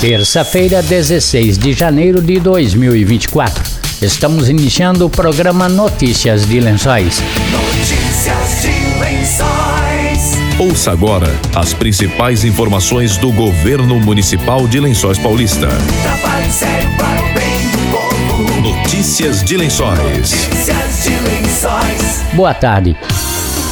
Terça-feira, 16 de janeiro de 2024. Estamos iniciando o programa Notícias de Lençóis. Notícias de Lençóis. Ouça agora as principais informações do governo municipal de Lençóis Paulista. Trabalho sério para o bem do povo. Notícias de Lençóis. Notícias de Lençóis. Boa tarde.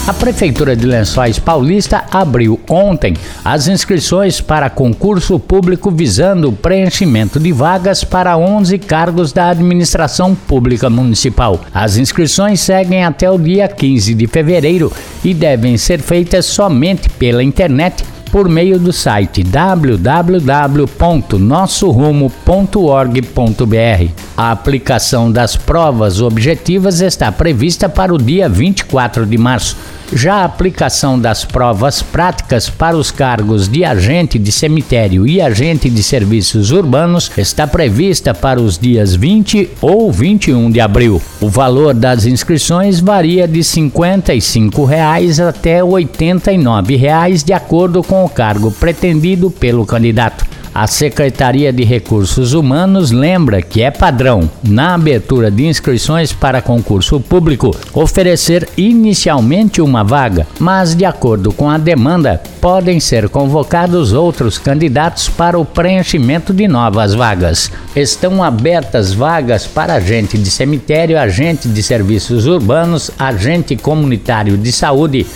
A Prefeitura de Lençóis Paulista abriu ontem as inscrições para concurso público visando o preenchimento de vagas para 11 cargos da administração pública municipal. As inscrições seguem até o dia 15 de fevereiro e devem ser feitas somente pela internet por meio do site www.nossorumo.org.br. A aplicação das provas objetivas está prevista para o dia 24 de março. Já a aplicação das provas práticas para os cargos de agente de cemitério e agente de serviços urbanos está prevista para os dias 20 ou 21 de abril. O valor das inscrições varia de 55 reais até 89 reais, de acordo com o cargo pretendido pelo candidato. A Secretaria de Recursos Humanos lembra que é padrão, na abertura de inscrições para concurso público, oferecer inicialmente uma vaga, mas, de acordo com a demanda, podem ser convocados outros candidatos para o preenchimento de novas vagas. Estão abertas vagas para agente de cemitério, agente de serviços urbanos, agente comunitário de saúde.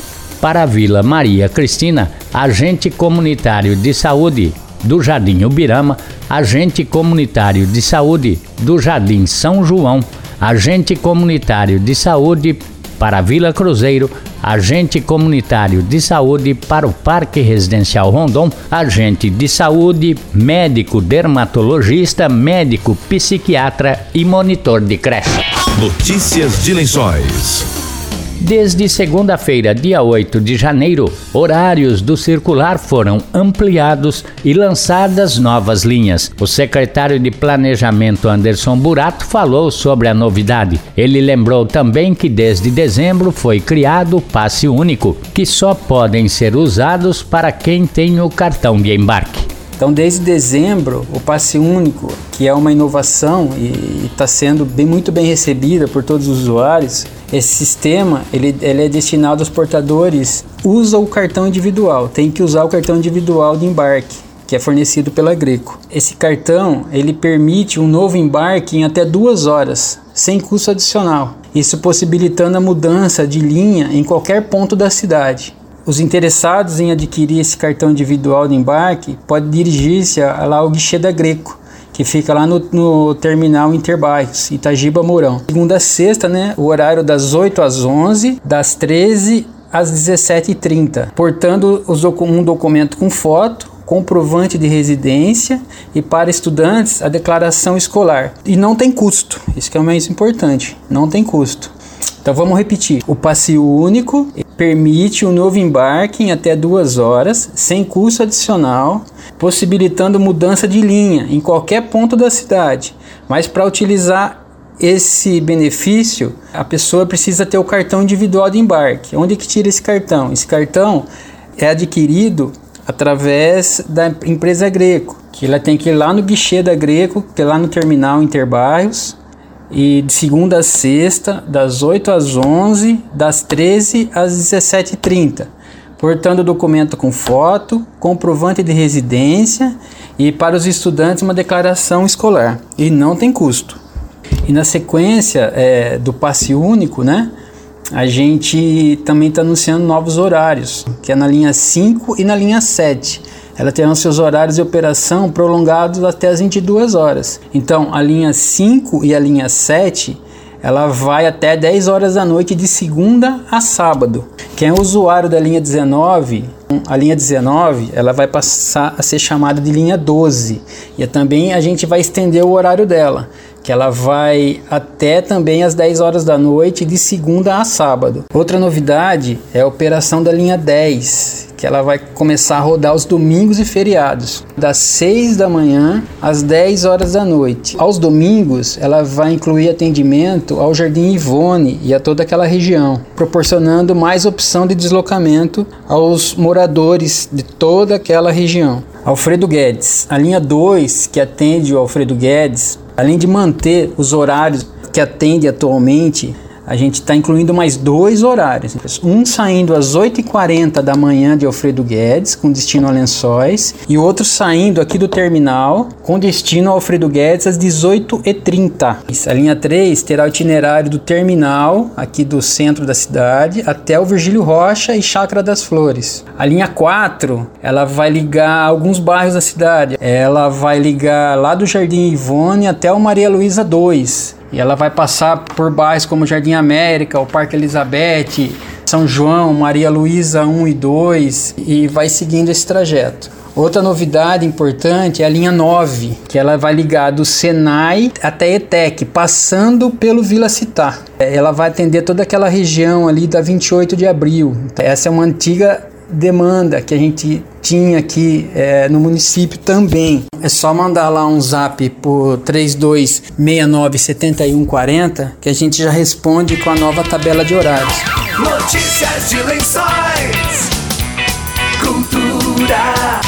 Para a Vila Maria Cristina, agente comunitário de saúde, do Jardim Ubirama, agente comunitário de saúde do Jardim São João, agente comunitário de saúde para a Vila Cruzeiro, agente comunitário de saúde para o Parque Residencial Rondon, agente de saúde, médico dermatologista, médico psiquiatra e monitor de creche. Notícias de Lençóis. Desde segunda-feira, dia 8 de janeiro, horários do circular foram ampliados e lançadas novas linhas. O secretário de Planejamento Anderson Burato falou sobre a novidade. Ele lembrou também que desde dezembro foi criado o passe único, que só podem ser usados para quem tem o cartão de embarque. Então, desde dezembro, o passe único, que é uma inovação e está sendo bem, muito bem recebida por todos os usuários, esse sistema ele, ele é destinado aos portadores. Usa o cartão individual, tem que usar o cartão individual de embarque que é fornecido pela Greco. Esse cartão ele permite um novo embarque em até duas horas, sem custo adicional. Isso possibilitando a mudança de linha em qualquer ponto da cidade. Os interessados em adquirir esse cartão individual de embarque podem dirigir-se lá ao guichê da Greco, que fica lá no, no terminal Interbairros, Itagiba Mourão. Segunda a sexta, né, o horário das 8 às 11, das 13 às 17h30. Portando um documento com foto, comprovante de residência e para estudantes a declaração escolar. E não tem custo, isso que é o mais importante, não tem custo. Então vamos repetir. O passe único permite um novo embarque em até duas horas, sem custo adicional, possibilitando mudança de linha em qualquer ponto da cidade. Mas para utilizar esse benefício, a pessoa precisa ter o cartão individual de embarque. Onde que tira esse cartão? Esse cartão é adquirido através da empresa Greco, que ela tem que ir lá no guichê da Greco, que é lá no terminal Interbairros, e de segunda a sexta, das 8 às 11, das 13 às 17h30. Portando documento com foto, comprovante de residência e para os estudantes uma declaração escolar. E não tem custo. E na sequência é, do passe único, né? A gente também está anunciando novos horários, que é na linha 5 e na linha 7 ela terá seus horários de operação prolongados até as 22 horas. Então, a linha 5 e a linha 7 ela vai até 10 horas da noite de segunda a sábado. Quem é usuário da linha 19, a linha 19, ela vai passar a ser chamada de linha 12. E também a gente vai estender o horário dela, que ela vai até também às 10 horas da noite de segunda a sábado. Outra novidade é a operação da linha 10, que ela vai começar a rodar os domingos e feriados, das 6 da manhã às 10 horas da noite. Aos domingos, ela vai incluir atendimento ao Jardim Ivone e a toda aquela região, proporcionando mais opção de deslocamento aos moradores de toda aquela região. Alfredo Guedes. A linha 2, que atende o Alfredo Guedes, além de manter os horários que atende atualmente, a gente está incluindo mais dois horários. Um saindo às 8h40 da manhã de Alfredo Guedes, com destino a Lençóis, e outro saindo aqui do terminal, com destino a Alfredo Guedes, às 18h30. A linha 3 terá o itinerário do terminal, aqui do centro da cidade, até o Virgílio Rocha e Chácara das Flores. A linha 4, ela vai ligar alguns bairros da cidade. Ela vai ligar lá do Jardim Ivone até o Maria Luísa 2. E ela vai passar por bairros como Jardim América, o Parque Elizabeth, São João, Maria Luísa 1 e 2 e vai seguindo esse trajeto. Outra novidade importante é a linha 9, que ela vai ligar do Senai até ETEC, passando pelo Vila Citar. Ela vai atender toda aquela região ali da 28 de abril. Essa é uma antiga demanda que a gente tinha aqui é, no município também. É só mandar lá um zap por 32697140 que a gente já responde com a nova tabela de horários. Notícias de lençóis. Cultura.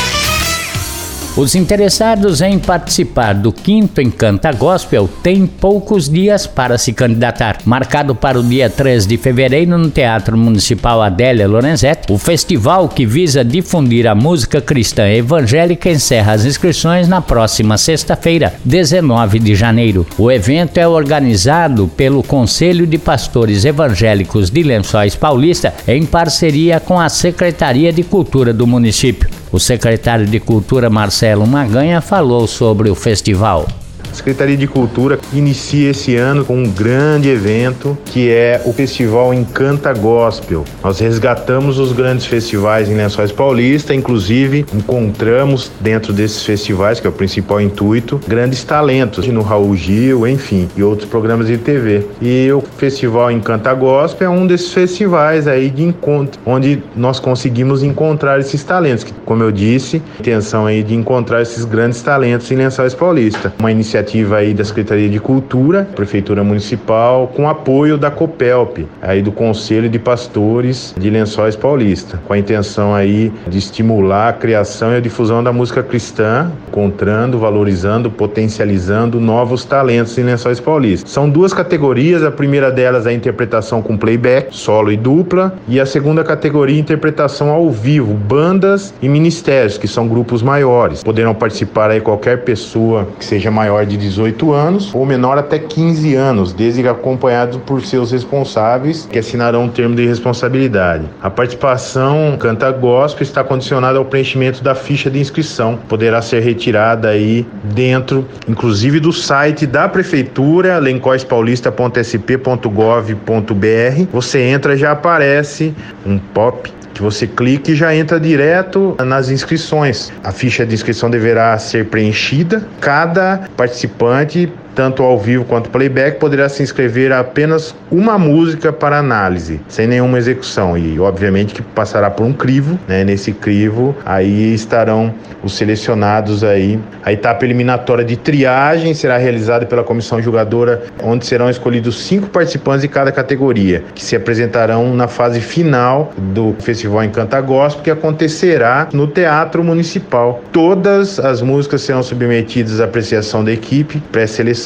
Os interessados em participar do quinto Encanta Gospel têm poucos dias para se candidatar. Marcado para o dia 3 de fevereiro no Teatro Municipal Adélia Lorenzetti, o festival que visa difundir a música cristã evangélica encerra as inscrições na próxima sexta-feira, 19 de janeiro. O evento é organizado pelo Conselho de Pastores Evangélicos de Lençóis Paulista em parceria com a Secretaria de Cultura do município. O secretário de Cultura Marcelo Maganha falou sobre o festival. Secretaria de Cultura inicia esse ano com um grande evento que é o Festival Encanta Gospel. Nós resgatamos os grandes festivais em Lençóis Paulista, inclusive encontramos dentro desses festivais, que é o principal intuito, grandes talentos no Raul Gil, enfim, e outros programas de TV. E o Festival Encanta Gospel é um desses festivais aí de encontro, onde nós conseguimos encontrar esses talentos, que, como eu disse, a intenção aí de encontrar esses grandes talentos em Lençóis Paulista. Uma iniciativa aí da Secretaria de Cultura, Prefeitura Municipal, com apoio da COPELP, aí do Conselho de Pastores de Lençóis Paulista, com a intenção aí de estimular a criação e a difusão da música cristã, encontrando, valorizando, potencializando novos talentos em Lençóis Paulista. São duas categorias, a primeira delas é a interpretação com playback, solo e dupla, e a segunda categoria interpretação ao vivo, bandas e ministérios, que são grupos maiores. Poderão participar aí qualquer pessoa que seja maior de 18 anos ou menor até 15 anos, desde que acompanhado por seus responsáveis, que assinarão um termo de responsabilidade. A participação Canta Gospel está condicionada ao preenchimento da ficha de inscrição. Poderá ser retirada aí dentro, inclusive do site da prefeitura, lencoispaulista.sp.gov.br. Você entra já aparece um pop que você clica e já entra direto nas inscrições. A ficha de inscrição deverá ser preenchida. Cada participante tanto ao vivo quanto playback, poderá se inscrever apenas uma música para análise, sem nenhuma execução. E, obviamente, que passará por um crivo, né? Nesse crivo, aí estarão os selecionados aí. A etapa eliminatória de triagem será realizada pela comissão julgadora, onde serão escolhidos cinco participantes de cada categoria, que se apresentarão na fase final do Festival Encanta Gospel, que acontecerá no Teatro Municipal. Todas as músicas serão submetidas à apreciação da equipe, pré-seleção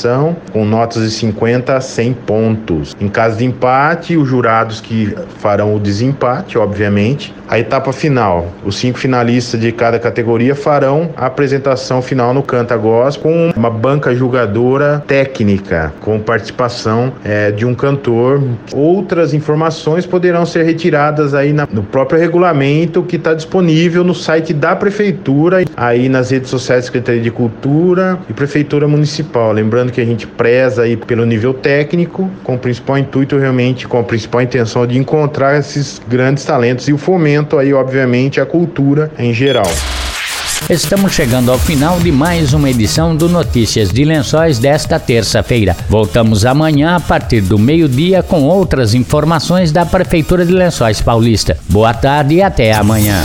com notas de 50 a 100 pontos. Em caso de empate, os jurados que farão o desempate, obviamente. A etapa final, os cinco finalistas de cada categoria farão a apresentação final no Canta Gospel com uma banca julgadora técnica, com participação é, de um cantor. Outras informações poderão ser retiradas aí na, no próprio regulamento que está disponível no site da prefeitura, aí nas redes sociais da Secretaria de Cultura e Prefeitura Municipal. Lembrando que a gente preza aí pelo nível técnico, com o principal intuito realmente, com a principal intenção de encontrar esses grandes talentos e o fomento aí, obviamente, a cultura em geral. Estamos chegando ao final de mais uma edição do Notícias de Lençóis desta terça-feira. Voltamos amanhã a partir do meio-dia com outras informações da Prefeitura de Lençóis Paulista. Boa tarde e até amanhã.